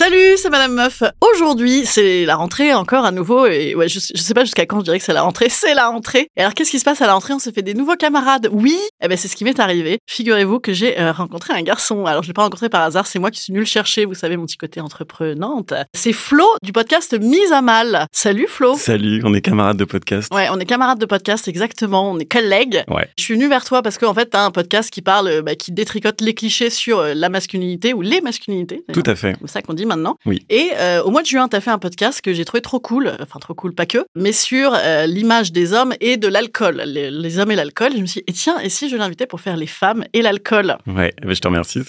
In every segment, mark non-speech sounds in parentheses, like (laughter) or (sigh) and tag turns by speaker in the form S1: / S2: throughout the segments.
S1: Salut, c'est Madame Meuf. Aujourd'hui, c'est la rentrée encore à nouveau. Et ouais, je, je sais pas jusqu'à quand je dirais que c'est la rentrée. (laughs) C'est la rentrée. Et alors, qu'est-ce qui se passe à la rentrée? On se fait des nouveaux camarades. Oui, eh ben c'est ce qui m'est arrivé. Figurez-vous que j'ai euh, rencontré un garçon. Alors, je l'ai pas rencontré par hasard. C'est moi qui suis nul chercher. Vous savez mon petit côté entreprenante. C'est Flo du podcast Mise à mal. Salut Flo.
S2: Salut, on est camarades de podcast.
S1: Ouais, on est camarades de podcast, exactement. On est collègues.
S2: Ouais.
S1: Je suis venue vers toi parce qu'en fait, t'as un podcast qui parle, bah, qui détricote les clichés sur euh, la masculinité ou les masculinités.
S2: Tout à fait.
S1: C'est ça qu'on dit maintenant.
S2: Oui.
S1: Et euh, au mois de juin, tu as fait un podcast que j'ai trouvé trop cool, enfin trop cool, pas que, mais sur euh, l'image des hommes et de l'alcool, les, les hommes et l'alcool. Je me suis dit, et tiens, et si je l'invitais pour faire les femmes et l'alcool?
S2: Ouais, bah, je te remercie.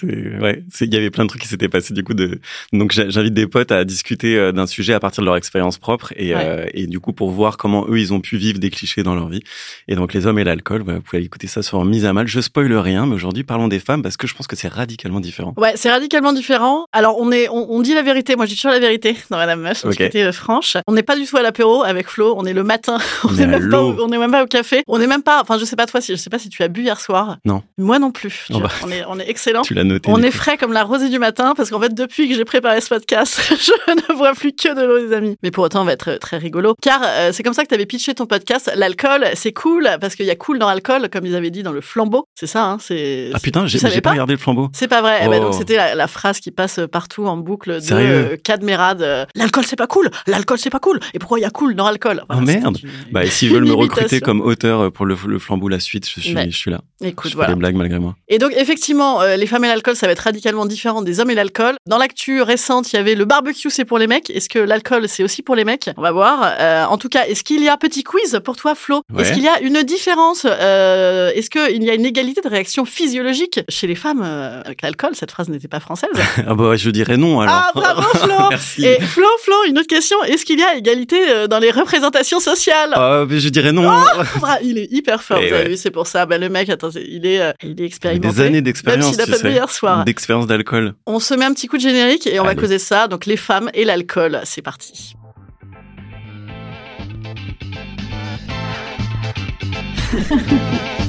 S2: Ouais, il y avait plein de trucs qui s'étaient passés du coup de. Donc j'invite des potes à discuter euh, d'un sujet à partir de leur expérience propre et,
S1: Ouais.
S2: euh, et du coup pour voir comment eux ils ont pu vivre des clichés dans leur vie. Et donc les hommes et l'alcool, bah, vous pouvez écouter ça sur Mise à mal. Je spoile rien, mais aujourd'hui parlons des femmes parce que je pense que c'est radicalement différent.
S1: Ouais, c'est radicalement différent. Alors, on est, on, on dit la vérité. Moi, je dis toujours la vérité (laughs) dans Madame Meuf.
S2: Ok.
S1: J'ai été euh, franche. On n'est pas du tout à l'apéro avec Flo. On est le matin. (laughs) On n'est même pas, au- même pas café. On n'est même pas. Enfin, je sais pas toi si, je sais pas si tu as bu hier soir.
S2: Non.
S1: Moi non plus.
S2: Oh bah.
S1: On est, on est excellent.
S2: Tu l'as noté.
S1: On est frais comme la rosée du matin parce qu'en fait, depuis que j'ai préparé ce podcast, (laughs) je ne vois plus que de l'eau, les amis. Mais pour autant, on va être très rigolo. Car euh, c'est comme ça que tu avais pitché ton podcast. L'alcool, c'est cool parce qu'il y a cool dans l'alcool, comme ils avaient dit dans le flambeau. C'est ça, hein c'est.
S2: Ah putain, j'ai, pas
S1: pas
S2: regardé le flambeau.
S1: C'est pas vrai. Eh ben,
S2: Oh.
S1: donc c'était la, la phrase qui passe partout en boucle de
S2: Sérieux
S1: Cadmerade. euh, l'alcool c'est pas cool. L'alcool c'est pas cool. Et pourquoi il y a cool dans l'alcool?
S2: Oh, merde.
S1: une-
S2: Bah, s'ils veulent (laughs) me recruter comme auteur pour le, le flambeau la suite, je suis,
S1: Ouais.
S2: je suis là.
S1: Écoute,
S2: je fais
S1: voilà.
S2: des blagues malgré moi.
S1: Et donc, effectivement, euh, les femmes et l'alcool, ça va être radicalement différent des hommes et l'alcool. Dans l'actu récente, il y avait le barbecue, c'est pour les mecs. Est-ce que l'alcool, c'est aussi pour les mecs? On va voir. Euh, en tout cas, est-ce qu'il y a petit quiz pour toi, Flo?
S2: Ouais.
S1: Est-ce qu'il y a une différence euh, Est-ce qu'il y a une égalité de réaction physiologique chez les femmes avec l'alcool? Cette phrase n'était pas française. (laughs)
S2: Ah bah je dirais non alors.
S1: Ah, bravo, (laughs) Flo
S2: Merci.
S1: Et Flo, Flo, une autre question. Est-ce qu'il y a égalité euh, dans les représentations sociales?
S2: Ah, mais je dirais non. (laughs)
S1: Ah, Il est hyper fort,
S2: Et
S1: vous avez
S2: ouais.
S1: vu, c'est pour ça. Ben, le mec, attends, il est, euh, il est expérimenté.
S2: Des années
S1: Même
S2: d'expérience,
S1: s'il a
S2: tu
S1: pas bu
S2: sais.
S1: hier soir.
S2: D'expérience d'alcool.
S1: On se met un petit coup de générique et on va causer ça. Donc les femmes et l'alcool, c'est parti.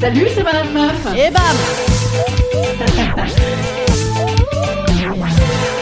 S1: Salut, c'est Madame Meuf. Et bam (laughs)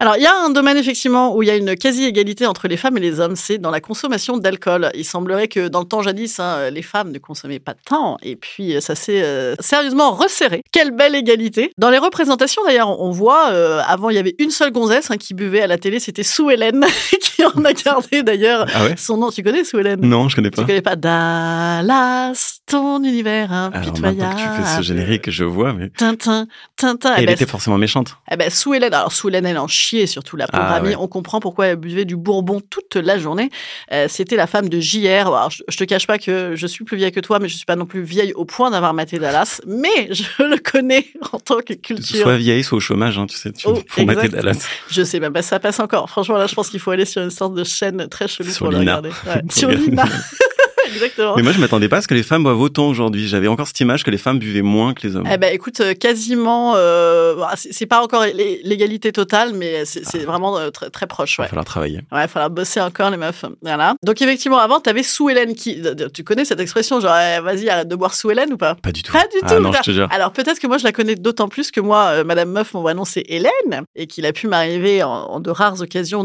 S1: Alors, il y a un domaine effectivement où il y a une quasi-égalité entre les femmes et les hommes, c'est dans la consommation d'alcool. Il semblerait que dans le temps jadis, hein, les femmes ne consommaient pas tant, et puis euh, ça s'est euh, sérieusement resserré. Quelle belle égalité Dans les représentations d'ailleurs, on voit, euh, avant il y avait une seule gonzesse hein, qui buvait à la télé, c'était Sue Hélène, (laughs) qui en a gardé d'ailleurs
S2: Ah ouais?
S1: son nom. Tu connais Sue Hélène?
S2: Non, je connais
S1: Tu
S2: pas.
S1: connais pas? Dallas, ton univers
S2: Alors
S1: impitoyable.
S2: maintenant que tu fais ce générique, je vois, mais
S1: Tintin, Tintin.
S2: Et
S1: Eh
S2: elle
S1: ben,
S2: était forcément méchante.
S1: eh ben, Sue Hélène, alors Sue Hélène, elle en chiait surtout la pauvre
S2: Ah,
S1: amie.
S2: ouais.
S1: On comprend pourquoi elle buvait du bourbon toute la journée. Euh, C'était la femme de JR. Alors, je, je te cache pas que je suis plus vieille que toi, mais je suis pas non plus vieille au point d'avoir maté Dallas. Mais (laughs) je le connais en tant que culture.
S2: Soit vieille, soit au chômage, hein, tu sais. Tu,
S1: Oh,
S2: mater
S1: exact.
S2: Dallas.
S1: Je sais même pas, ça passe encore. Franchement, là, je pense qu'il faut aller sur une sorte de chaîne très chelou
S2: Sur
S1: pour le regarder. Ouais, (laughs)
S2: Pour
S1: sur. Lina. (laughs) Exactement.
S2: Mais moi, je m'attendais pas à ce que les femmes boivent autant aujourd'hui. J'avais encore cette image que les femmes buvaient moins que les hommes.
S1: Eh ben, écoute, euh, quasiment, euh, bah, c'est pas encore l'é- l'égalité totale, mais c'est c'est vraiment euh, très, très proche.
S2: Il
S1: Ouais.
S2: va falloir travailler.
S1: Ouais, il falloir bosser encore, les meufs. Voilà. Donc, effectivement, avant, tu avais Sue Hélène qui. Tu connais cette expression, genre, eh, vas-y, arrête de boire Sue Hélène ou pas?
S2: Pas du tout.
S1: Pas du
S2: Ah
S1: tout.
S2: non, je te jure.
S1: Alors, peut-être que moi, je la connais d'autant plus que moi, euh, Madame Meuf, mon vrai nom, c'est Hélène, et qu'il a pu m'arriver en, en de rares occasions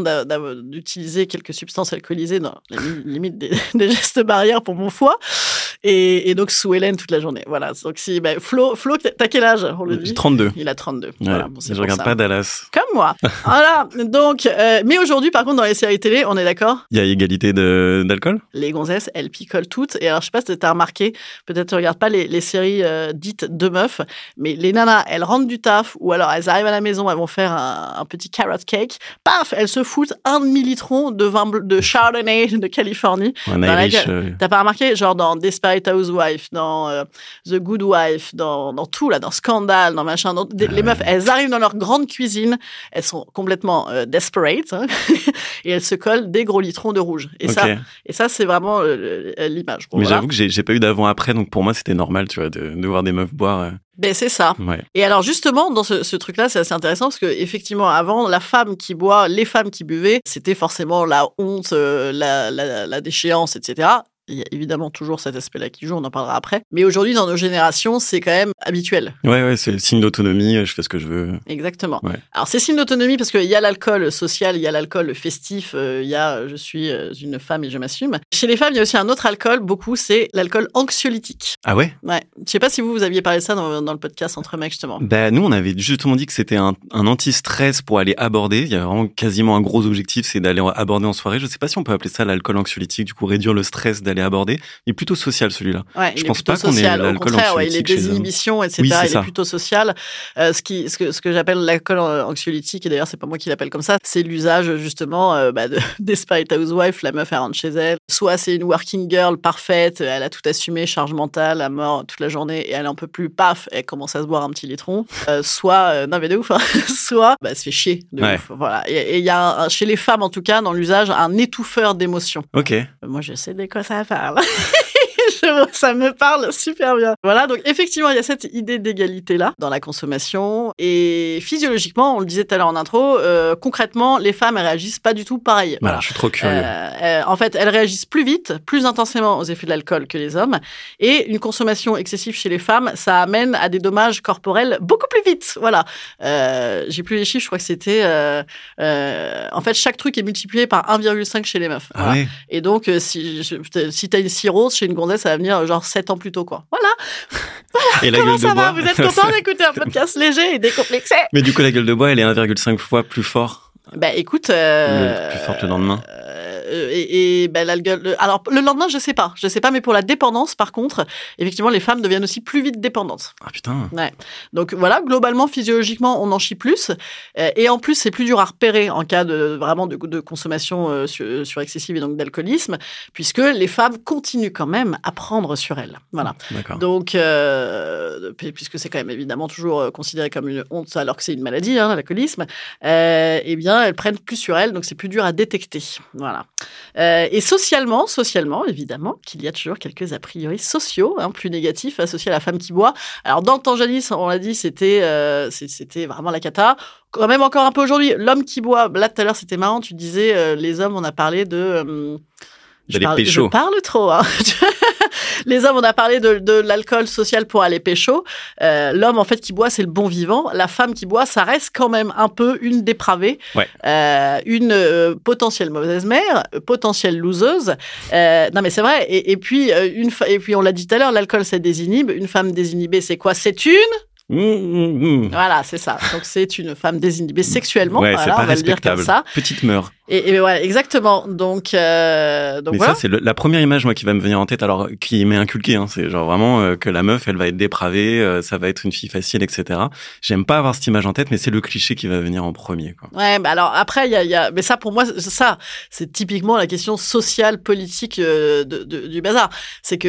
S1: d'utiliser quelques substances alcoolisées dans les mi- limites des, (laughs) des gestes barrières pour mon foie. Et, et donc sous Hélène toute la journée. Voilà. Donc si ben, Flo, Flo, t'as quel âge on le dit?
S2: J'ai 32.
S1: Il a 32.
S2: Ouais,
S1: Voilà, bon,
S2: je regarde
S1: ça.
S2: pas Dallas.
S1: Comme moi. (laughs) voilà. Donc, euh, mais aujourd'hui, par contre, dans les séries télé, on est d'accord?
S2: Il y a égalité d'alcool?
S1: Les gonzesses, elles picolent toutes. Et alors, je sais pas si t'as remarqué, peut-être tu regardes pas les, les séries euh, dites de meufs, mais les nanas, elles rentrent du taf ou alors elles arrivent à la maison, elles vont faire un, un petit carrot cake. Paf, elles se foutent un demi-litron de vin de Chardonnay de Californie.
S2: Euh,
S1: T'as pas remarqué, genre dans Desperate Housewife, dans euh, The Good Wife, dans, dans tout là, dans Scandal, dans machin, dans- des- les meufs, elles arrivent dans leur grande cuisine, elles sont complètement euh, desperate hein, (laughs) et elles se collent des gros litrons de rouge. Et ça, et ça c'est vraiment euh, euh, l'image. Bon,
S2: Mais
S1: voilà.
S2: j'avoue que j'ai pas eu d'avant-après, donc pour moi c'était normal, tu vois, de, de voir des meufs boire.
S1: Ben, c'est ça.
S2: Ouais.
S1: Et alors justement, dans ce, ce truc-là, c'est assez intéressant parce que effectivement, avant, la femme qui boit, les femmes qui buvaient, c'était forcément la honte, euh, la, la, la déchéance, etc. Il y a évidemment toujours cet aspect-là qui joue, on en parlera après. Mais aujourd'hui, dans nos générations, c'est quand même habituel.
S2: Ouais, ouais, c'est le signe d'autonomie, euh, je fais ce que je veux.
S1: Exactement.
S2: Ouais.
S1: Alors, c'est signe d'autonomie parce qu'il y a l'alcool social, il y a l'alcool festif, euh, il y a euh, je suis une femme et je m'assume. Chez les femmes, il y a aussi un autre alcool, beaucoup, c'est l'alcool anxiolytique.
S2: Ah ouais?
S1: Ouais. Je sais pas si vous, vous aviez parlé de ça dans, dans le podcast entre mecs, justement.
S2: Bah, nous, on avait justement dit que c'était un, un anti-stress pour aller aborder. Il y a vraiment quasiment un gros objectif, c'est d'aller aborder en soirée. Je sais pas si on peut appeler ça l'alcool anxiolytique, du coup réduire le stress d'aller aborder. Il est plutôt social celui-là.
S1: Ouais,
S2: Je pense
S1: est
S2: pas qu'on ait l'alcool
S1: contraire, ouais, il est
S2: anxiolytique hommes.
S1: désinhibition, etc.
S2: Oui, c'est
S1: il
S2: ça.
S1: est plutôt social. Euh, ce, qui, ce que, ce que j'appelle l'alcool anxiolytique, et d'ailleurs, c'est pas moi qui l'appelle comme ça, c'est l'usage, justement, euh, bah, de (laughs) Desperate Housewife. La meuf, elle rentre chez elle. Soit c'est une working girl parfaite, elle a tout assumé, charge mentale, à mort toute la journée, et elle en peut plus, paf, elle commence à se boire un petit litron. Euh, soit, euh, non mais de ouf, hein. (laughs) soit, bah, elle se fait chier de
S2: Ouais.
S1: ouf. Voilà. Et et il y a, un- chez les femmes, en tout cas, dans l'usage, un étouffeur d'émotions.
S2: Ok.
S1: Moi, je sais de quoi ça parle. Je- ça me parle super bien. Voilà, donc effectivement, il y a cette idée d'égalité-là dans la consommation. Et physiologiquement, on le disait tout à l'heure en intro, euh, concrètement, les femmes, elles réagissent pas du tout pareil.
S2: Voilà, je suis trop curieux.
S1: Euh, euh, en fait, elles réagissent plus vite, plus intensément aux effets de l'alcool que les hommes. Et une consommation excessive chez les femmes, ça amène à des dommages corporels beaucoup plus vite. Voilà. Euh, J'ai plus les chiffres, je crois que c'était... en fait, chaque truc est multiplié par 1,5 chez les meufs.
S2: ah
S1: Voilà. Et donc, si, si t'as une cirrhose chez une gonzesse, ça va venir euh, genre 7 ans plus tôt, quoi. Voilà. (laughs)
S2: Et la
S1: Comment
S2: gueule
S1: ça
S2: de bois
S1: va Vous êtes content d'écouter un (laughs) podcast léger et décomplexé
S2: Mais du coup, la gueule de bois, elle est 1,5 fois plus fort.
S1: Bah écoute. euh,
S2: Le plus forte le lendemain.
S1: Euh, et, et bah, la gueule- le- alors le lendemain, je sais pas, je sais pas, mais pour la dépendance, par contre, effectivement, les femmes deviennent aussi plus vite dépendantes.
S2: Ah putain.
S1: Donc voilà, globalement, physiologiquement, on en chie plus, Euh, et en plus, c'est plus dur à repérer en cas de vraiment de, de consommation euh, sur, sur excessive et donc d'alcoolisme, puisque les femmes continuent quand même à prendre sur elles. Voilà.
S2: D'accord.
S1: Donc, euh, puis- puisque c'est quand même évidemment toujours euh, considéré comme une honte alors que c'est une maladie, hein, l'alcoolisme, euh, eh bien, elles prennent plus sur elles, donc c'est plus dur à détecter. Voilà. Euh, et socialement, socialement, évidemment, qu'il y a toujours quelques a priori sociaux, hein, plus négatifs associés à la femme qui boit. Alors, dans le temps jadis, on l'a dit, c'était euh, c'était vraiment la cata. Quand même encore un peu aujourd'hui, l'homme qui boit, là tout à l'heure c'était marrant, tu disais, euh, les hommes, on a parlé de... euh, je
S2: D'aller
S1: parle, je parle trop. Hein. (laughs) Les hommes, on a parlé de, de l'alcool social pour aller pécho. Euh, L'homme, en fait, qui boit, c'est le bon vivant. La femme qui boit, ça reste quand même un peu une dépravée,
S2: Ouais.
S1: Euh, une euh, potentielle mauvaise mère, potentielle loseuse. Euh, non, mais c'est vrai. Et, et puis, euh, une et puis, on l'a dit tout à l'heure, l'alcool, ça désinhibe. Une femme désinhibée, c'est quoi? C'est une
S2: Mmh, mmh, mmh.
S1: Voilà, c'est ça. Donc, c'est une femme désinhibée sexuellement.
S2: ouais,
S1: voilà,
S2: pas
S1: on va le dire comme ça.
S2: Petite meurt.
S1: Et, et ouais, exactement. Donc, euh, donc
S2: Mais
S1: voilà.
S2: ça, c'est la première image, moi, qui va me venir en tête, alors, qui m'est inculquée, hein, c'est genre vraiment euh, que la meuf, elle va être dépravée, euh, ça va être une fille facile, etc. J'aime pas avoir cette image en tête, mais c'est le cliché qui va venir en premier, quoi.
S1: Ouais, bah alors après, il y a, il y a, mais ça pour moi, ça, c'est typiquement la question sociale, politique euh, de, de- du bazar. C'est que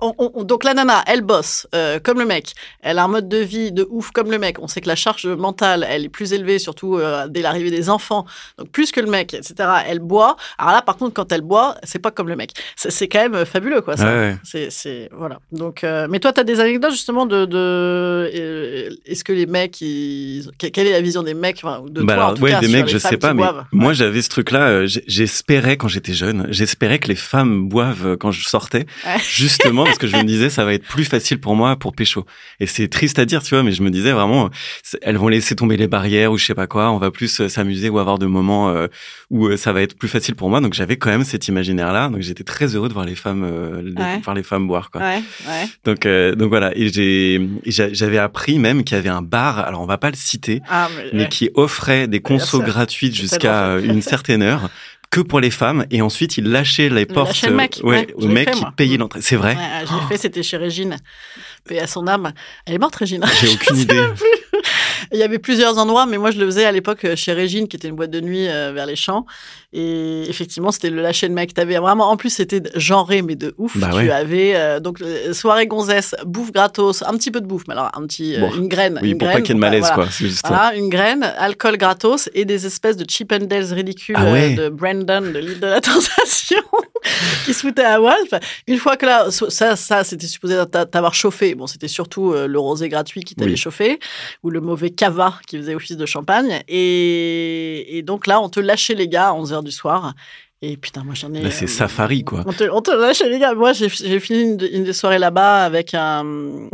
S1: on- on- donc la nana, elle bosse euh, comme le mec, elle a un mode de vie de ouf comme le mec. On sait que la charge mentale, elle est plus élevée, surtout euh, dès l'arrivée des enfants, donc plus que le mec, etc. Elle boit. Alors là, par contre, quand elle boit, c'est pas comme le mec. C'est quand même fabuleux, quoi. Ça.
S2: Ouais, ouais.
S1: C'est, c'est voilà. Donc, euh, mais toi, tu as des anecdotes justement de, de euh, est-ce que les mecs, ils... quelle est la vision des mecs, enfin, de
S2: Bah
S1: toi en
S2: alors,
S1: tout
S2: ouais,
S1: cas,
S2: des mecs, je sais pas, mais
S1: boivent?
S2: moi j'avais ce truc-là. euh, J'espérais quand j'étais jeune, j'espérais que les femmes boivent euh, quand je sortais, justement parce que je me disais ça va être plus facile pour moi pour pécho. Et c'est triste à dire, tu vois, mais je me disais vraiment, elles vont laisser tomber les barrières ou je sais pas quoi. On va plus euh, s'amuser ou avoir de moments euh, où euh, ça va être plus facile pour moi. Donc j'avais quand même cet imaginaire-là. Donc j'étais très heureux de voir les femmes, euh, les-
S1: Ouais.
S2: voir les femmes boire, quoi.
S1: Ouais, ouais.
S2: Donc, euh, donc voilà. Et j'ai, et j'a- j'avais appris même qu'il y avait un bar. Alors on va pas le citer,
S1: Ah, mais,
S2: qui offrait des consos gratuites jusqu'à une certaine heure que pour les femmes et ensuite il lâchait les portes
S1: lâchait le mec,
S2: ouais, au mec qui payait l'entrée c'est vrai
S1: Ouais, l'ai fait, c'était chez Régine. Paix à son âme. Elle est morte, Régine.
S2: j'ai (laughs) aucune idée.
S1: Il y avait plusieurs endroits, mais moi je le faisais à l'époque chez Régine, qui était une boîte de nuit euh, vers les champs. Et effectivement, c'était le lâcher de mec. T'avais vraiment, en plus, c'était genré, mais de ouf.
S2: Bah
S1: tu
S2: ouais.
S1: avais euh, donc euh, soirée gonzesse, bouffe gratos, un petit peu de bouffe, mais alors un petit, euh,
S2: Bon.
S1: une graine.
S2: oui
S1: une
S2: pour
S1: graine,
S2: pas qu'il y ait de malaise
S1: voilà.
S2: quoi c'est juste.
S1: Voilà, une graine, alcool gratos et des espèces de chip and Dales ridicules
S2: Ah ouais.
S1: de Brandon de l'île de la (laughs) Tentation qui se foutaient à Walp. Une fois que là, ça, ça c'était supposé t'a- t'avoir chauffé. Bon, c'était surtout le rosé gratuit qui t'avait
S2: Oui.
S1: chauffé ou le mauvais cava qui faisait office de champagne. Et, et donc là, on te lâchait les gars à 11h du soir. Et putain, moi j'en ai.
S2: là c'est
S1: euh,
S2: safari quoi
S1: on te, on te lâchait les gars. Moi, j'ai fini une, une des soirées là-bas avec un.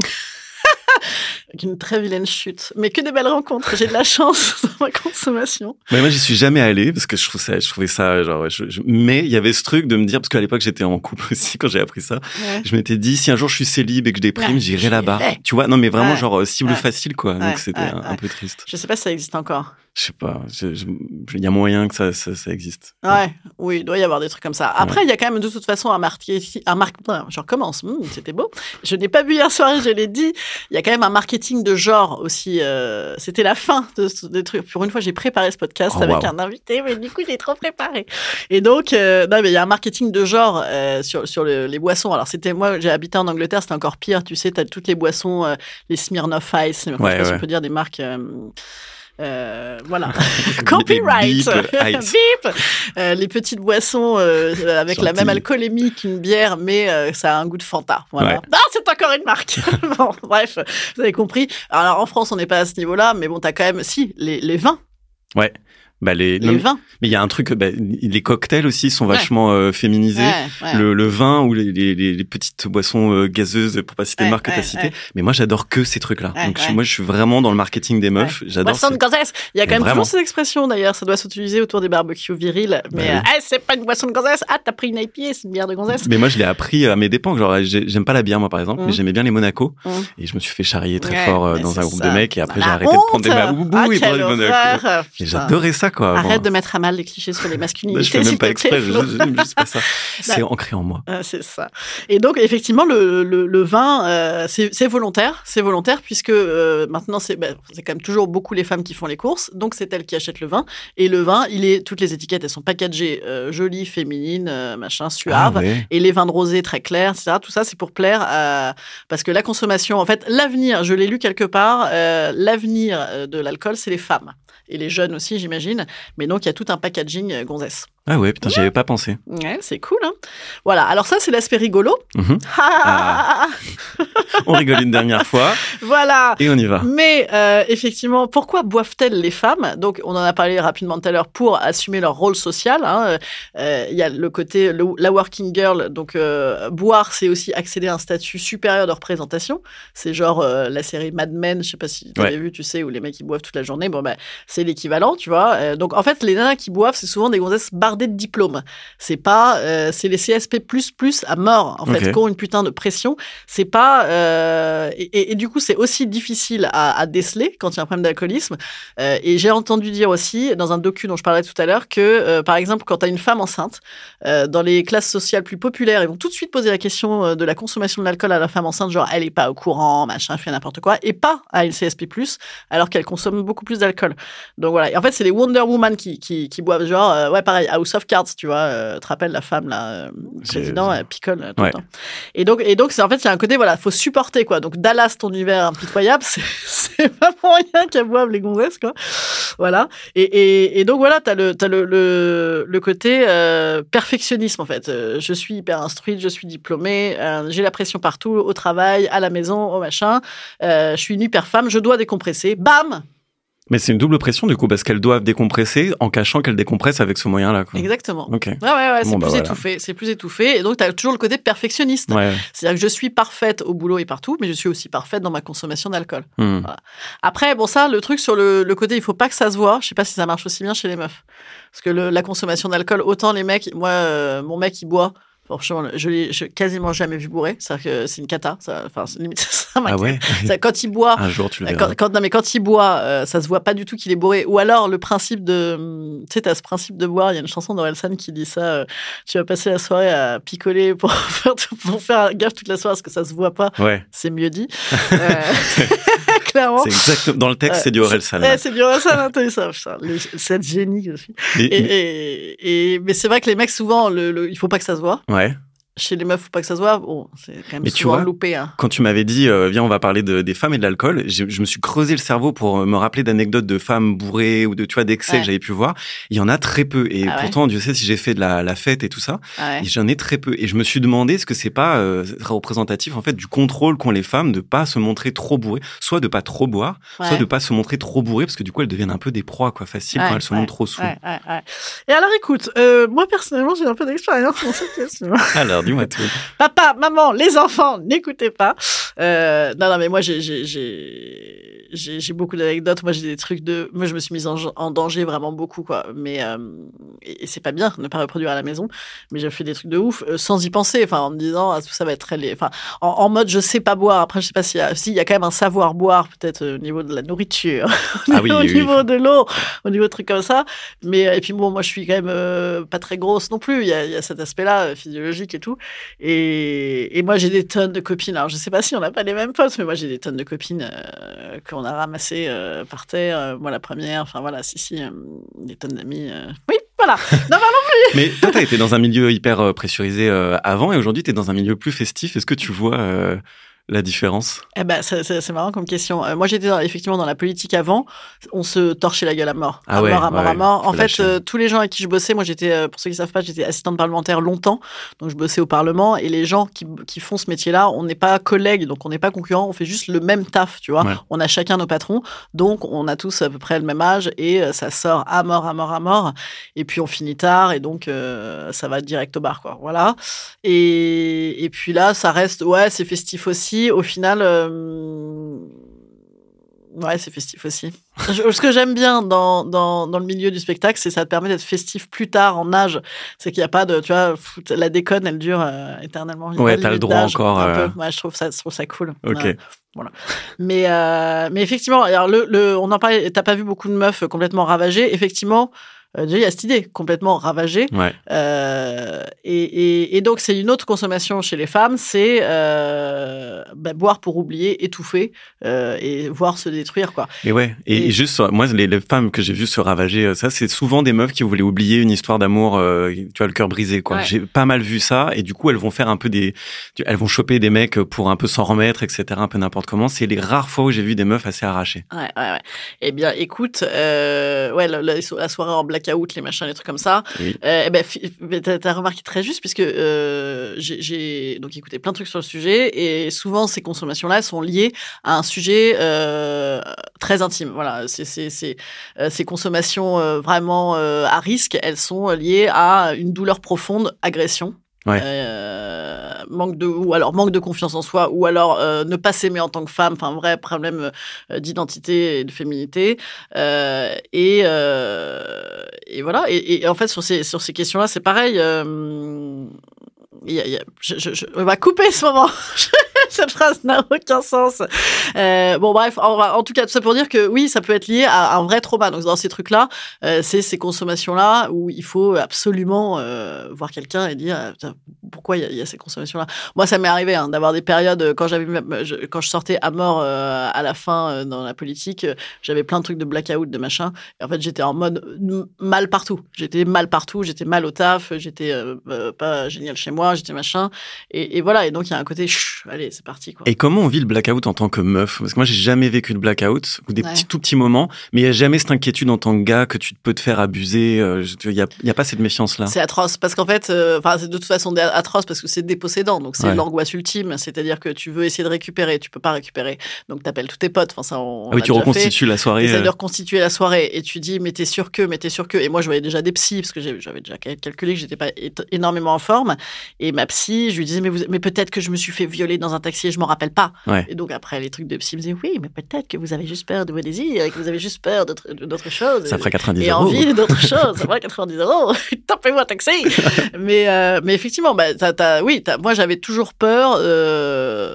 S1: avec (laughs) une très vilaine chute. Mais que des belles rencontres. J'ai de la chance (laughs) dans ma consommation.
S2: mais moi j'y suis jamais allé parce que je trouve ça je trouvais ça genre je- je- mais il y avait ce truc de me dire parce qu'à l'époque j'étais en couple (laughs) aussi quand j'ai appris ça je m'étais dit si un jour je suis célib et que je déprime
S1: Ouais,
S2: j'irai là-bas tu vois? Non mais vraiment
S1: Ouais.
S2: genre euh, cible facile quoi donc c'était un, peu triste
S1: Je sais pas si ça existe encore.
S2: Je sais pas il y a moyen que ça ça, ça existe
S1: Ouais, oui, il doit y avoir des trucs comme ça. Après, il y a quand même de toute façon un marketing. Un mar... Je recommence, c'était beau. Je n'ai pas vu hier soir, je l'ai dit. Il y a quand même un marketing de genre aussi. euh, C'était la fin de des trucs. Pour une fois, j'ai préparé ce podcast
S2: Oh,
S1: avec
S2: wow.
S1: un invité, mais du coup, j'ai trop préparé. Et donc, euh, non, mais il y a un marketing de genre euh, sur, sur le- les boissons. Alors, c'était moi, j'ai habité en Angleterre, c'était encore pire. Tu sais, tu as toutes les boissons, les Smirnoff Ice, je sais
S2: Ouais,
S1: pas si
S2: ouais.
S1: on peut dire des marques. Euh, voilà. (laughs) Copyright.
S2: Beep. (laughs)
S1: Beep. Euh, les petites boissons euh, avec la même alcoolémie qu'une bière, mais ça a un goût de Fanta. Voilà.
S2: Ouais.
S1: Ah, c'est encore une marque. (laughs) bon, bref, vous avez compris. Alors en France, on n'est pas à ce niveau-là, mais bon, t'as quand même, si, les, les vins.
S2: ouais bah les, mais
S1: vins.
S2: mais il y a un truc bah, les cocktails aussi sont
S1: Ouais.
S2: vachement euh, féminisés
S1: Ouais, ouais.
S2: le, le vin ou les, les, les- les petites boissons euh, gazeuses, pour pas citer
S1: Ouais,
S2: de marque que
S1: ouais,
S2: t'as cité. Mais moi, j'adore que ces trucs-là.
S1: Ouais,
S2: Donc, je- moi, je suis vraiment dans le marketing des meufs. J'adore.
S1: Boisson de gonzesse. Il y a quand
S2: Mais
S1: même
S2: vraiment.
S1: toujours ces expressions d'ailleurs. Ça doit s'utiliser autour des barbecues virils. Mais
S2: Bah oui.
S1: euh, Ah, c'est pas une boisson de gonzesse. Ah, t'as pris une IPA, c'est une bière de gonzesse.
S2: Mais moi, je l'ai appris à mes dépens. Genre, j'ai- j'aime pas la bière, moi, par exemple, mais j'aimais bien les Monaco.
S1: Mm.
S2: Et je me suis fait charrier très
S1: Ouais,
S2: fort
S1: mais
S2: dans un groupe de mecs. Et après, j'ai arrêté de prendre des maboubou
S1: Ah,
S2: et j'adorais ça, quoi.
S1: Arrête
S2: Bon.
S1: de mettre à mal les clichés sur les masculinités.
S2: je fais même pas exprès. je-. J'aime juste pas ça. (laughs) C'est ancré en moi.
S1: Ah, c'est ça. Et donc effectivement, le, le, le vin, euh, c'est volontaire, c'est volontaire puisque euh, maintenant c'est ben, c'est quand même toujours beaucoup les femmes qui font les courses, donc c'est elles qui achètent le vin. Et le vin, il est toutes les étiquettes, elles sont packagées euh, jolies, féminines, machin,
S2: Ah,
S1: suaves.
S2: ouais.
S1: Et les vins de rosé très clairs, etc. Tout ça, c'est pour plaire à... Parce que la consommation, en fait, l'avenir, je l'ai lu quelque part, l'avenir de l'alcool, c'est les femmes. Et les jeunes aussi, j'imagine. Mais donc, il y a tout un packaging euh, gonzesse.
S2: Ah ouais, putain, j'y avais pas pensé.
S1: Ouais, c'est cool, hein Voilà. Alors ça, c'est l'aspect rigolo.
S2: Mhm. (laughs)
S1: Ah.
S2: On rigole une dernière fois (laughs)
S1: voilà.
S2: et on y va.
S1: Mais euh, effectivement, pourquoi boivent-elles les femmes? Donc, on en a parlé rapidement tout à l'heure pour assumer leur rôle social. hein. Euh, Il y a le côté le- la working girl. Donc, euh, boire, c'est aussi accéder à un statut supérieur de représentation. C'est genre la série Mad Men. Je sais pas si tu avais
S2: Ouais.
S1: vu, tu sais, où les mecs ils boivent toute la journée. Bon, ben, c'est l'équivalent, tu vois. Donc, en fait, les nanas qui boivent, c'est souvent des gonzesses de diplômes. C'est pas, euh, c'est les CSP++ à mort, en fait, qui ont une putain de pression. C'est pas, euh, et, et- et du coup, c'est aussi difficile à, à déceler quand il y a un problème d'alcoolisme. Euh, et j'ai entendu dire aussi, dans un docu dont je parlais tout à l'heure, que, par exemple, quand tu as une femme enceinte, dans les classes sociales plus populaires, ils vont tout de suite poser la question de la consommation de l'alcool à la femme enceinte, genre, elle est pas au courant, machin, fait n'importe quoi, et pas à une CSP+, alors qu'elle consomme beaucoup plus d'alcool. Donc voilà. Et en fait, c'est les Wonder Woman qui, qui, qui boivent, genre, euh, ouais, pareil, House of Cards, tu vois, euh, tu te rappelles la femme, là, euh, président, elle picole euh, tout
S2: Ouais.
S1: le temps. Et donc, et donc, c'est en fait, il y a un côté, voilà, faut supporter, quoi. Donc, Dallas, ton hiver impitoyable, (laughs) c'est, c'est pas pour rien qu'elles boivent les gonzesses, quoi. Voilà. Et, et, et donc, voilà, t'as le, t'as le, le, le côté euh, perfectionnisme, en fait. Euh, je suis hyper instruite, je suis diplômée, euh, j'ai la pression partout, au travail, à la maison, au machin. Euh, je suis une hyper femme, je dois décompresser. Bam!
S2: Mais c'est une double pression du coup parce qu'elles doivent décompresser en cachant qu'elles décompressent avec ce moyen-là.
S1: Exactement.
S2: Ok.
S1: Ouais, ouais, ouais, c'est
S2: Bon, bah,
S1: plus
S2: voilà.
S1: étouffé. C'est plus étouffé. Et donc, tu as toujours le côté perfectionniste.
S2: Ouais.
S1: C'est-à-dire que je suis parfaite au boulot et partout, mais je suis aussi parfaite dans ma consommation d'alcool.
S2: Hmm.
S1: Après, bon, ça, le truc sur le, le côté, il faut pas que ça se voit. Je sais pas si ça marche aussi bien chez les meufs. Parce que le- la consommation d'alcool, autant les mecs, moi, euh, mon mec, il boit. Franchement, je l'ai je quasiment jamais vu bourrer. C'est-à-dire que c'est une cata. Ça, enfin, limite (laughs) ça
S2: Ah ouais?
S1: Quand il boit,
S2: Un jour tu le
S1: euh, quand, quand- non, mais quand il boit, euh, ça se voit pas du tout qu'il est bourré. Ou alors le principe de, hum, tu sais, t'as ce principe de boire. Il y a une chanson d'Orelsan qui dit ça. euh, tu vas passer la soirée à picoler pour (laughs) faire, pour faire gaffe toute la soirée parce que ça se voit pas.
S2: Ouais.
S1: C'est mieux dit. (laughs) Euh, clairement.
S2: C'est exactement dans le texte,
S1: Ouais,
S2: c'est du Orelsan.
S1: Ouais, c'est du Orelsan, hein, t'as vu ça, putain, cette génie que je suis.
S2: Et-
S1: Et, et, et- mais c'est vrai que les mecs, souvent, le, le- il faut pas que ça se voit.
S2: ouais.
S1: Chez les meufs, faut pas que ça se voit. Bon, c'est quand même
S2: Mais tu
S1: souvent
S2: vois,
S1: loupé. Hein.
S2: Quand tu m'avais dit, euh, viens, on va parler de- des femmes et de l'alcool, je me suis creusé le cerveau pour euh, me rappeler d'anecdotes de femmes bourrées ou de, tu vois, d'excès
S1: Ouais.
S2: que j'avais pu voir. Il y en a très peu. Et
S1: Ah ouais
S2: pourtant, Dieu sait si j'ai fait de la, la fête et tout ça.
S1: Ah ouais.
S2: J'en ai très peu. Et je me suis demandé est-ce que c'est pas euh, représentatif, en fait, du contrôle qu'ont les femmes de pas se montrer trop bourrées, soit de pas trop boire, soit de pas se montrer trop bourrées, parce que du coup, elles deviennent un peu des proies, quoi, faciles quand elles se montrent trop sous.
S1: Et alors, écoute, euh, moi personnellement, j'ai un peu d'expérience dans cette question. (laughs)
S2: Alors, dis-moi tout.
S1: Papa, maman, les enfants, n'écoutez pas. Euh, non, non, mais moi, j'ai, j'ai, beaucoup d'anecdotes. Moi, j'ai des trucs de. Moi, je me suis mise en, en danger vraiment beaucoup, quoi. Mais euh, et, et c'est pas bien de ne pas reproduire à la maison. Mais j'ai fait des trucs de ouf euh, sans y penser. Enfin, en me disant, ah, tout ça va être très. Enfin, en, en mode, je sais pas boire. Après, je sais pas s'il y a. Si, il y a quand même un savoir boire, peut-être euh, au niveau de la nourriture, au (laughs)
S2: Ah oui, oui.
S1: niveau de l'eau, au niveau de trucs comme ça. Mais euh, et puis bon, moi, je suis quand même euh, pas très grosse non plus. Il y a, il y a cet aspect-là physiologique et tout. Et, et moi, j'ai des tonnes de copines. Alors, je sais pas si on n'a pas les mêmes potes, mais moi, j'ai des tonnes de copines euh, qu'on a ramassées euh, par terre. Euh, moi, la première. Enfin, voilà, si, si, euh, des tonnes d'amis. Oui, voilà. Non, pardon. (laughs)
S2: Mais toi, t'as été dans un milieu hyper pressurisé avant et aujourd'hui, t'es dans un milieu plus festif. Est-ce que tu vois la différence?
S1: Eh ben, c'est- marrant comme question. Euh, moi, j'étais effectivement dans la politique avant. On se torchait la gueule à mort.
S2: Ah
S1: à
S2: ouais,
S1: mort, à mort,
S2: ouais,
S1: à mort. En fait, euh, tous les gens avec qui je bossais, moi, j'étais, euh, pour ceux qui savent pas, j'étais assistante parlementaire longtemps. Donc, je bossais au Parlement. Et les gens qui, qui font ce métier-là, on n'est pas collègues, donc on n'est pas concurrents. On fait juste le même taf, tu vois.
S2: Ouais.
S1: On a chacun nos patrons. Donc, on a tous à peu près le même âge. Et ça sort à mort, à mort, à mort. Et puis, on finit tard. Et donc, ça va direct au bar, quoi. Voilà. Et, et puis là, ça reste, ouais, c'est festif aussi. Au final, euh, ouais, c'est festif aussi. Je- ce que j'aime bien dans, dans, dans le milieu du spectacle, c'est que ça te permet d'être festif plus tard en âge. C'est qu'il n'y a pas de, tu vois, la déconne, elle dure euh, éternellement.
S2: Ouais, t'as le droit encore, euh.
S1: Ouais, je trouve ça, je trouve ça cool.
S2: Ok.
S1: Ouais. Voilà. Mais, euh, mais effectivement, alors le, le, on en parlait, t'as pas vu beaucoup de meufs complètement ravagées. Effectivement, déjà, il y a cette idée complètement ravagée.
S2: Ouais.
S1: Euh, et, et, et donc, c'est une autre consommation chez les femmes, c'est euh, bah, boire pour oublier, étouffer euh, et voir se détruire, quoi.
S2: Et ouais. Et,
S1: Et-
S2: juste, moi, les, les femmes que j'ai vues se ravager, euh, ça, c'est souvent des meufs qui voulaient oublier une histoire d'amour, euh, tu vois, le cœur brisé, quoi.
S1: Ouais.
S2: J'ai pas mal vu ça. Et du coup, elles vont faire un peu des, elles vont choper des mecs pour un peu s'en remettre, etc., un peu n'importe comment. C'est les rares fois où j'ai vu des meufs assez arrachées.
S1: Ouais, ouais, ouais. Eh bien, écoute, euh, ouais, la, la- la soirée en blackout, les machins, les trucs comme ça.
S2: Oui.
S1: Euh, eh ben, t'as remarqué très juste, puisque euh, j'ai, donc écouté plein de trucs sur le sujet, et souvent ces consommations-là sont liées à un sujet euh, très intime. Voilà, c'est, ces consommations vraiment à risque, elles sont liées à une douleur profonde, agression.
S2: Ouais.
S1: Euh, manque de ou alors manque de confiance en soi ou alors euh, ne pas s'aimer en tant que femme enfin vrai problème euh, d'identité et de féminité. Euh, et euh, et voilà. Et, et en fait sur ces sur ces questions là c'est pareil il y a- y a- je, je- je- on va couper ce moment (laughs) (laughs) cette phrase n'a aucun sens. Euh, bon bref en, tout cas tout ça pour dire que oui ça peut être lié à un vrai trauma. Donc dans ces trucs là euh, c'est ces consommations là où il faut absolument euh, voir quelqu'un et dire pourquoi il y, a- ces consommations là moi ça m'est arrivé hein, d'avoir des périodes quand j'avais quand je sortais à mort à la fin dans la politique j'avais plein de trucs de blackout de machin. Et en fait j'étais en mode mal partout. J'étais mal partout j'étais mal au taf j'étais pas génial chez moi j'étais machin. Et, et voilà. Et donc il y a un côté allez c'est parti quoi
S2: Et comment on vit le blackout en tant que meuf? Parce que moi, j'ai jamais vécu de blackout ou des
S1: Ouais.
S2: petits tout petits moments, mais il y a jamais cette inquiétude en tant que gars que tu peux te faire abuser. euh, Il y a, pas cette méfiance là.
S1: C'est atroce parce qu'en fait, euh, enfin, c'est de toute façon atroce parce que c'est dépossédant. Donc, c'est
S2: Ouais.
S1: l'angoisse ultime. C'est-à-dire que tu veux essayer de récupérer, tu peux pas récupérer. Donc, t'appelles tous tes potes. Enfin, ça, on,
S2: Ah oui, tu
S1: fait.
S2: reconstitues la soirée.
S1: De
S2: euh,
S1: reconstituer la soirée et tu dis, mais t'es sûr que, mais t'es sûr que. Et moi, je voyais déjà des psys parce que j'avais déjà cal- calculé que j'étais pas énormément en forme. Et ma psy, je lui disais, mais, vous- mais peut-être que je me suis fait violer dans un taxi et je m'en rappelle pas.
S2: Ouais.
S1: Et donc, après, les trucs de psy me disaient, oui, mais peut-être que vous avez juste peur de vos désirs et que vous avez juste peur d'autres choses.
S2: Ça ferait 90
S1: et
S2: euros.
S1: envie d'autres choses. Ça ferait 90 euros. (laughs) Tapez-moi taxi. (laughs) mais, euh, mais effectivement, bah, t'as- oui, t'as- moi, j'avais toujours peur. euh,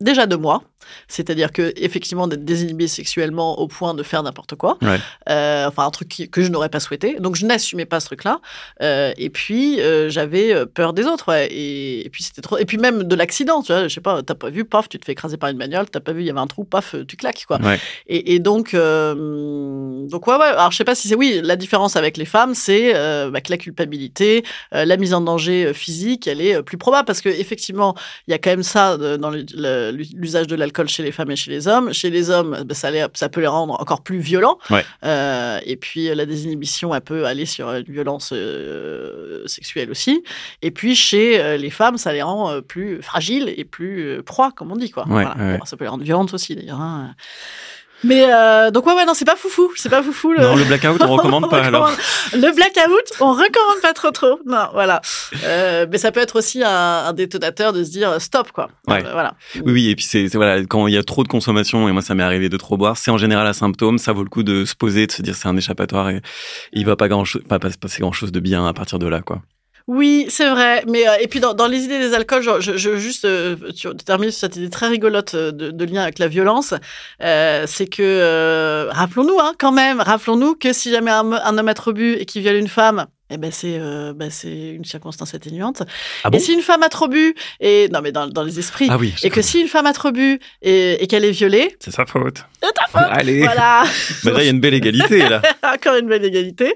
S1: Déjà de moi, c'est-à-dire que effectivement d'être désinhibé sexuellement au point de faire n'importe quoi,
S2: Ouais.
S1: Euh, enfin un truc qui- que je n'aurais pas souhaité, donc je n'assumais pas ce truc-là. Euh, et puis euh, j'avais peur des autres, ouais. et, et puis c'était trop, et puis même de l'accident, tu vois, je sais pas, t'as pas vu, paf, tu te fais écraser par une bagnole, t'as pas vu, il y avait un trou, paf, tu claques quoi.
S2: Ouais.
S1: Et, et donc, donc ouais, ouais. Alors, je sais pas si c'est oui. La différence avec les femmes, c'est bah, que la culpabilité, la mise en danger physique, elle est plus probable parce que effectivement, il y a quand même ça dans l'usage de l'alcool chez les femmes et chez les hommes. Chez les hommes, bah, ça, les- ça peut les rendre encore plus violents.
S2: Ouais.
S1: Euh, et puis la désinhibition, elle peut aller sur une violence euh, sexuelle aussi. Et puis chez euh, les femmes, ça les rend plus fragiles et plus proies, comme on dit quoi.
S2: Ouais,
S1: Voilà.
S2: ouais.
S1: Bon, ça peut les rendre violentes aussi d'ailleurs. hein. Mais euh, donc ouais ouais non c'est pas foufou c'est pas foufou le,
S2: Non, le blackout, on recommande pas (laughs) alors.
S1: le blackout on recommande pas trop trop non voilà Euh, mais ça peut être aussi un, un détonateur de se dire euh, stop quoi
S2: Ouais.
S1: Voilà
S2: Oui, oui, et puis c'est voilà, quand il y a trop de consommation, et moi ça m'est arrivé de trop boire, c'est en général un symptôme, ça vaut le coup de se poser, de se dire c'est un échappatoire et, il va pas grand pas pas se passer grand chose de bien à partir de là, quoi.
S1: Oui, c'est vrai. Mais euh, et puis dans, dans les idées des alcools, genre, je, je juste euh, tu termines sur cette idée très rigolote euh, de, de lien avec la violence, euh, c'est que euh, rappelons-nous hein, quand même, rappelons-nous que si jamais un, un homme a trop bu et qu'il viole une femme. Eh ben c'est euh, ben c'est une circonstance atténuante.
S2: Ah bon
S1: et si une femme a trop bu et non mais dans, dans les esprits
S2: Ah oui.
S1: et que si une femme a trop bu et, et qu'elle est violée,
S2: C'est sa faute.
S1: c'est ta faute.
S2: Allez.
S1: Voilà. (laughs)
S2: Bah là, il y a une belle égalité là. (laughs)
S1: Encore une belle égalité.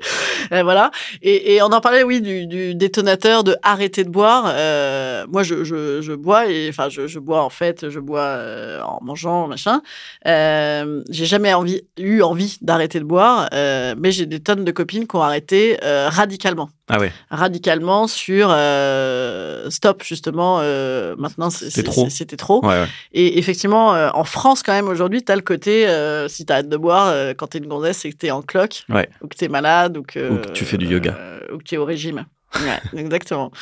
S1: Euh, voilà. Et, et on en parlait, oui, du, du détonateur de arrêter de boire. Euh, moi, je, je, je bois et enfin, je, je bois en fait, je bois euh, en mangeant, machin. J'ai jamais envie, eu envie d'arrêter de boire, mais j'ai des tonnes de copines qui ont arrêté euh, radicalement.
S2: Ah ouais.
S1: Radicalement sur euh, stop, justement. euh, maintenant,
S2: C'était trop.
S1: c'est- C'était trop.
S2: Ouais, ouais.
S1: Et effectivement, euh, en France, quand même, aujourd'hui, tu as le côté, si tu arrêtes de boire, quand tu es une gonzesse, c'est que tu es en cloque, ou que tu es malade, ou que,
S2: Ou que tu fais du yoga.
S1: ou que tu es au régime. Ouais, exactement.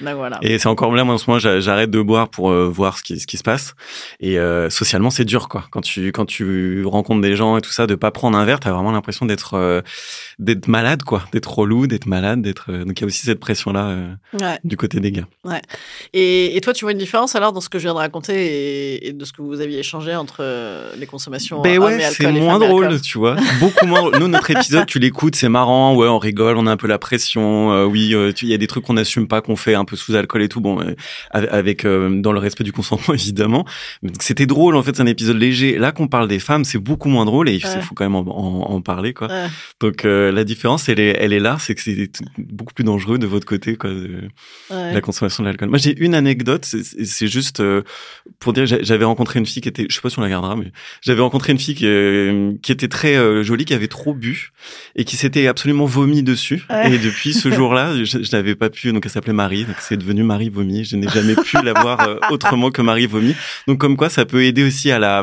S1: Donc voilà.
S2: Et c'est encore là, moi en ce moment, j'a- j'arrête de boire pour euh, voir ce qui, ce qui se passe. Et euh, socialement, c'est dur, quoi. Quand tu quand tu rencontres des gens et tout ça, de pas prendre un verre, t'as vraiment l'impression d'être euh, d'être malade, quoi. D'être relou, d'être malade, d'être. Donc il y a aussi cette pression là
S1: Ouais.
S2: du côté des gars.
S1: Et, et toi, tu vois une différence alors dans ce que je viens de raconter et, et de ce que vous aviez échangé entre les consommations
S2: Ben ouais, c'est moins drôle, tu vois. Beaucoup moins. Nous, notre épisode, tu l'écoutes, c'est marrant. Ouais, on rigole, on a un peu la pression. oui, euh, il y a des trucs qu'on n'assume pas, qu'on fait un peu sous alcool et tout. Bon, euh, avec euh, dans le respect du consentement (laughs) évidemment. C'était drôle en fait, c'est un épisode léger. Là, qu'on parle des femmes, c'est beaucoup moins drôle et il
S1: Ouais.
S2: faut quand même en, en- en parler quoi.
S1: Ouais.
S2: Donc euh, la différence, elle est, elle est là, c'est que c'est beaucoup plus dangereux de votre côté quoi. de-
S1: Ouais.
S2: la consommation de l'alcool. Moi, j'ai une anecdote, c'est- juste euh, pour dire, j'a- j'avais rencontré une fille qui était, je sais pas si on la gardera, mais j'avais rencontré une fille qui, qui était très jolie, qui avait trop bu et qui s'était absolument vomi dessus. Et depuis ce jour-là, je, n'avais pas pu, donc elle s'appelait Marie, donc c'est devenu Marie vomi. Je n'ai jamais pu la voir euh, (laughs) autrement que Marie vomi. Donc comme quoi, ça peut aider aussi à la,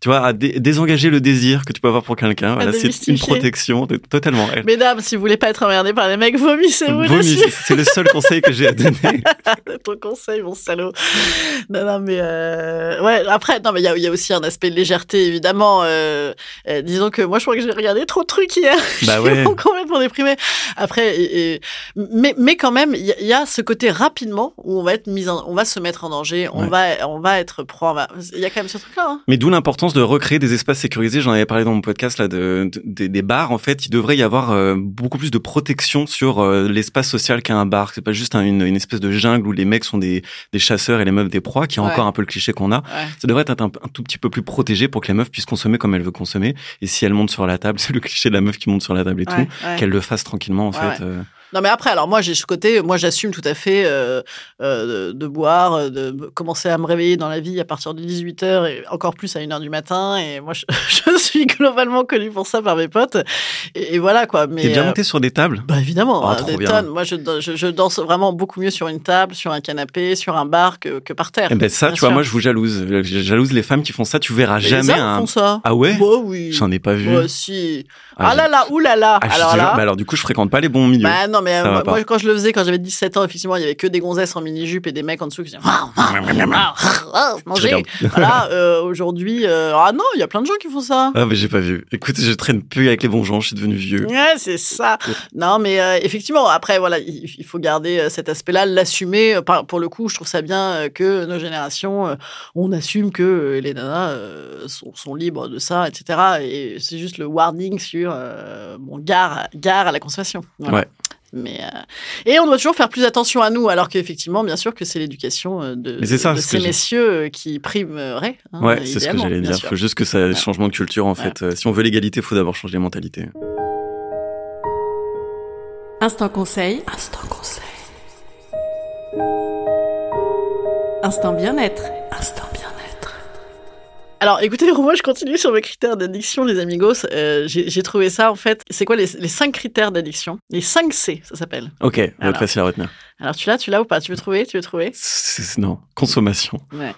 S2: tu vois, à dé- désengager le désir que tu peux avoir pour quelqu'un. Voilà, c'est une protection, de- totalement. Elle-
S1: Mesdames, si vous voulez pas être emmerdés par les mecs, vomissez-vous
S2: Vomi,
S1: dessus.
S2: c'est- le seul conseil que j'ai à donner. (laughs)
S1: ton conseil, mon salaud. Non, non, mais euh, ouais. Après, non, mais il y a, il y a aussi un aspect de légèreté, évidemment. Euh, euh, disons que moi, je crois que j'ai regardé trop de trucs hier.
S2: Bah (laughs) ouais.
S1: complètement déprimée. Après, et- et- mais, mais quand même, il y, a- il y a ce côté rapidement où on va être mis, en, on va se mettre en danger, on
S2: Ouais.
S1: va, on va être pro. on va- Il y a quand même ce truc-là. Hein.
S2: Mais d'où l'importance de recréer des espaces sécurisés. J'en avais parlé dans mon podcast là de, de- des- bars. En fait, il devrait y avoir euh, beaucoup plus de protection sur euh, l'espace social qu'un bar. C'est pas juste un- une, une espèce de jungle où les mecs sont des, des chasseurs et les meufs des proies, qui est
S1: Ouais.
S2: encore un peu le cliché qu'on a.
S1: Ouais.
S2: Ça devrait être un, un tout petit peu plus protégé pour que la meuf puisse consommer comme elle veut consommer. Et si elle monte sur la table, (laughs) c'est le cliché de la meuf qui monte sur la table et tout,
S1: ouais.
S2: qu'elle le fasse tranquillement en fait. euh,
S1: Non, mais après, alors moi, j'ai ce côté, moi, j'assume tout à fait euh, euh, de, de boire, euh, de me- commencer à me réveiller dans la vie à partir de 18h et encore plus à 1h du matin. Et moi, je, (laughs) je suis globalement connue pour ça par mes potes. Et, et voilà, quoi.
S2: T'es déjà monté sur des tables?
S1: bah évidemment,
S2: Ah,
S1: hein, des
S2: bien.
S1: tonnes. Moi, je, je, je danse vraiment beaucoup mieux sur une table, sur un canapé, sur un bar que, que par terre.
S2: Eh ben ça, tu vois, moi je vous jalouse. Je jalouse les femmes qui font ça. Tu verras
S1: Mais
S2: jamais
S1: les hommes
S2: un.
S1: font ça.
S2: Ah ouais?
S1: Bah oui.
S2: J'en ai pas vu.
S1: Bah si.
S2: Ah,
S1: Ah, là là, oulala.
S2: Ah,
S1: alors là.
S2: bah alors du coup, je fréquente pas les bons milieux.
S1: Bah non, mais
S2: Ça
S1: euh, moi, quand je le faisais, quand j'avais 17 ans, effectivement, il y avait que des gonzesses en mini-jupe et des mecs en dessous qui disaient manger. Voilà, euh, aujourd'hui, euh, ah non, il y a plein de gens qui font ça.
S2: Ah mais j'ai pas vu. Écoute, je traîne plus avec les bons gens. Je suis devenu vieux.
S1: Ouais, c'est ça. Non, mais euh, effectivement, après, voilà, il, il faut garder euh, cet aspect-là, l'assumer. Pour le coup, je trouve ça bien que nos générations, on assume que les nanas sont, sont libres de ça, etc. Et c'est juste le warning sur bon, gare, gare à la consommation. Voilà.
S2: Ouais.
S1: Mais euh, et on doit toujours faire plus attention à nous, alors qu'effectivement, bien sûr, que c'est l'éducation euh, de,
S2: Mais c'est ça,
S1: de
S2: ce
S1: ces messieurs euh, qui primerait. hein,
S2: Ouais, c'est ce que j'allais dire.
S1: sûr.
S2: faut juste que ça
S1: Ouais.
S2: changement de culture en fait. Si on veut l'égalité, faut d'abord changer les mentalités.
S3: Instant conseil. Instant conseil. Instant bien-être. Instant bien-être.
S1: Alors, écoutez, (laughs) moi, je continue sur mes critères d'addiction, les amigos. Euh, J'ai trouvé ça, en fait. C'est quoi les, les cinq critères d'addiction? Les 5 C, ça s'appelle.
S2: Ok,
S1: Alors.
S2: facile à retenir.
S1: Alors, tu l'as, tu l'as ou pas? Tu veux trouver? Tu veux trouver?
S2: Non, consommation.
S1: Ouais.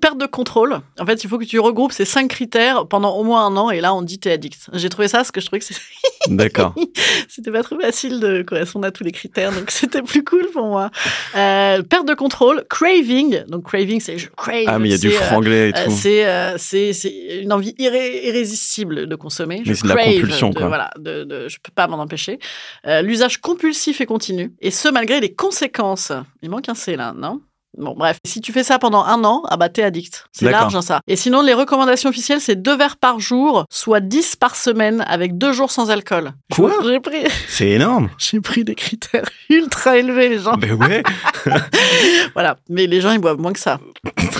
S1: Perte de contrôle. En fait, il faut que tu regroupes ces cinq critères pendant au moins un an, et là, on dit t'es addict. J'ai trouvé ça parce que je trouvais que c'est- (laughs)
S2: D'accord.
S1: c'était pas trop facile de correspondre à tous les critères, donc (laughs) c'était plus cool pour moi. Euh, perte de contrôle, craving. Donc, craving, c'est je crave.
S2: Ah mais il y a du
S1: euh,
S2: franglais et
S1: Euh,
S2: tout.
S1: c'est euh, c'est une envie irré- irrésistible de consommer.
S2: Mais c'est de la compulsion,
S1: de-
S2: quoi.
S1: Voilà, de, de- je peux pas m'en empêcher. Euh, L'usage compulsif et continu, et ce malgré les conséquences. Il manque un C là, non? Bon, bref, si tu fais ça pendant un an, ah bah t'es addict. C'est large, hein, ça. Et sinon, les recommandations officielles, c'est deux verres par jour, soit 10 par semaine, avec deux jours sans alcool.
S2: Quoi
S1: J'ai pris, (laughs)
S2: C'est énorme. (laughs)
S1: j'ai pris des critères ultra élevés, les gens.
S2: Ben ouais. (laughs)
S1: Voilà. Mais les gens, ils boivent moins que ça.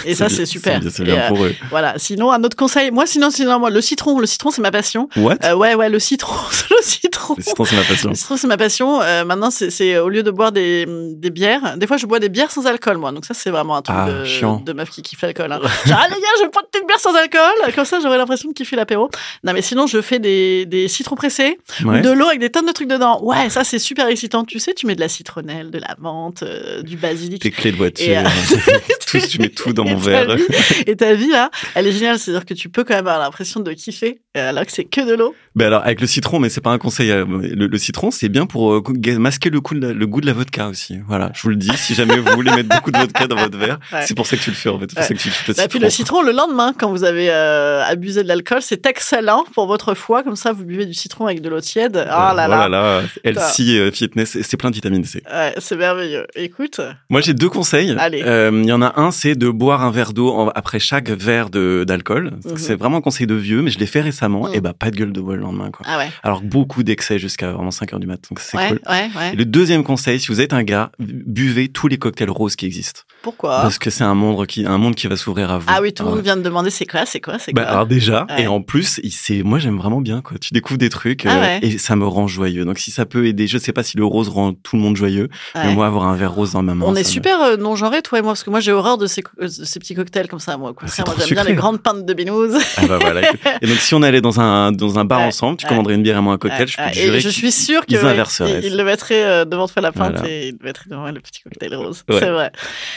S1: Et ça, c'est super.
S2: C'est bien
S1: euh,
S2: pour eux.
S1: voilà. Sinon, un autre conseil. Moi, sinon, sinon, moi, le citron. Le citron, c'est ma passion.
S2: What?
S1: Euh, ouais, ouais, le citron. le citron.
S2: Le citron, c'est ma passion.
S1: Le citron, c'est ma passion. Euh, maintenant, c'est, c'est au lieu de boire des, des bières, des fois, je bois des bières sans alcool, moi. Donc ça, c'est vraiment un truc
S2: Ah,
S1: de, de meuf qui kiffe l'alcool. Hein. (laughs) Genre, ah, les gars, je vais prendre une bière sans alcool. Comme ça, j'aurais l'impression de kiffer l'apéro. Non, mais sinon, je fais des, des citrons pressés,
S2: Ouais.
S1: de l'eau avec des tonnes de trucs dedans. Ouais, ça, c'est super excitant. Tu sais, tu mets de la citronnelle, de la menthe, euh, du basilic.
S2: Tes clés de voiture.
S1: Et, euh, (laughs)
S2: tout, tu mets (laughs) tout dans mon verre.
S1: vie- Et ta vie, là, elle est géniale. C'est-à-dire que tu peux quand même avoir l'impression de kiffer, euh, alors que c'est que de l'eau.
S2: Ben alors avec le citron, mais c'est pas un conseil. euh, Le, le citron, c'est bien pour masquer le, coup de la- le goût de la vodka aussi. Voilà, je vous le dis. Si jamais vous voulez mettre beaucoup de vodka dans votre verre, (laughs)
S1: Ouais.
S2: c'est pour ça que tu le fais en fait. C'est pour ça que tu kiffes le
S1: Et Bah, puis le citron, le lendemain, quand vous avez euh, abusé de l'alcool, c'est excellent pour votre foie. Comme ça, vous buvez du citron avec de l'eau tiède. Oh là là.
S2: Là là, LC euh, Fitness, c'est plein de vitamine C.
S1: Ouais, c'est merveilleux. Écoute,
S2: Moi, j'ai deux conseils.
S1: Allez.
S2: Euh, Il y en a un, c'est de boire un verre d'eau après chaque verre d'alcool.
S1: Mhm.
S2: C'est vraiment un conseil de vieux, mais je l'ai fait récemment.
S1: Mhm.
S2: Et bah, pas de gueule de bois le lendemain, quoi.
S1: ah ouais,
S2: Alors, beaucoup d'excès jusqu'à vraiment 5 heures du matin. Donc, c'est
S1: ouais,
S2: cool.
S1: ouais, ouais.
S2: Et le deuxième conseil, si vous êtes un gars, buvez tous les cocktails roses qui existent.
S1: Pourquoi?
S2: Parce que c'est un monde qui, un monde qui va s'ouvrir à vous.
S1: Ah oui, tout le monde
S2: Ouais.
S1: vient de demander c'est quoi, c'est quoi, c'est
S2: Bah,
S1: quoi?
S2: alors déjà,
S1: Ouais.
S2: et en plus, c'est, moi j'aime vraiment bien quoi. Tu découvres des trucs
S1: Ah
S2: euh, et ça me rend joyeux. Donc si ça peut aider, je sais pas si le rose rend tout le monde joyeux,
S1: Ouais.
S2: mais moi avoir un verre rose dans ma main.
S1: On est super euh, non genré toi et moi, parce que moi j'ai horreur de ces, de ces petits cocktails comme ça. Moi, au contraire,
S2: C'est
S1: moi
S2: trop
S1: j'aime bien les grandes pintes de binouze.
S2: Ah bah voilà. (laughs) Et donc si on allait dans un dans un bar ensemble, tu commanderais une bière et moi un cocktail, je peux te
S1: et
S2: jurer
S1: je
S2: qu'ils-
S1: suis sûre
S2: ils
S1: que
S2: inverseraient.
S1: il, il le mettrait euh, devant toi la pinte
S2: Voilà.
S1: et il le mettrait devant le petit cocktail rose. C'est vrai.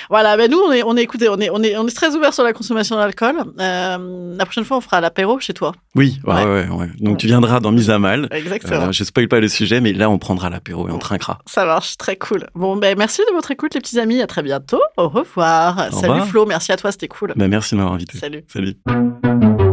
S1: Voilà, ben nous on est on est écoutez, on est on est on est très ouvert sur la consommation d'alcool. Euh, la prochaine fois on fera l'apéro chez toi.
S2: Oui, ouais,
S1: Ouais.
S2: ouais, ouais. Donc tu viendras dans Mise à mal.
S1: Exactement.
S2: Euh, je spoil pas le sujet, mais là on prendra l'apéro et on trinquera.
S1: Ça marche, très cool. Bon, ben merci de votre écoute, les petits amis. À très bientôt. Au revoir.
S2: Au
S1: Salut
S2: revoir.
S1: Flo, merci à toi, c'était cool.
S2: Bah merci de m'avoir invité.
S1: Salut.
S2: Salut.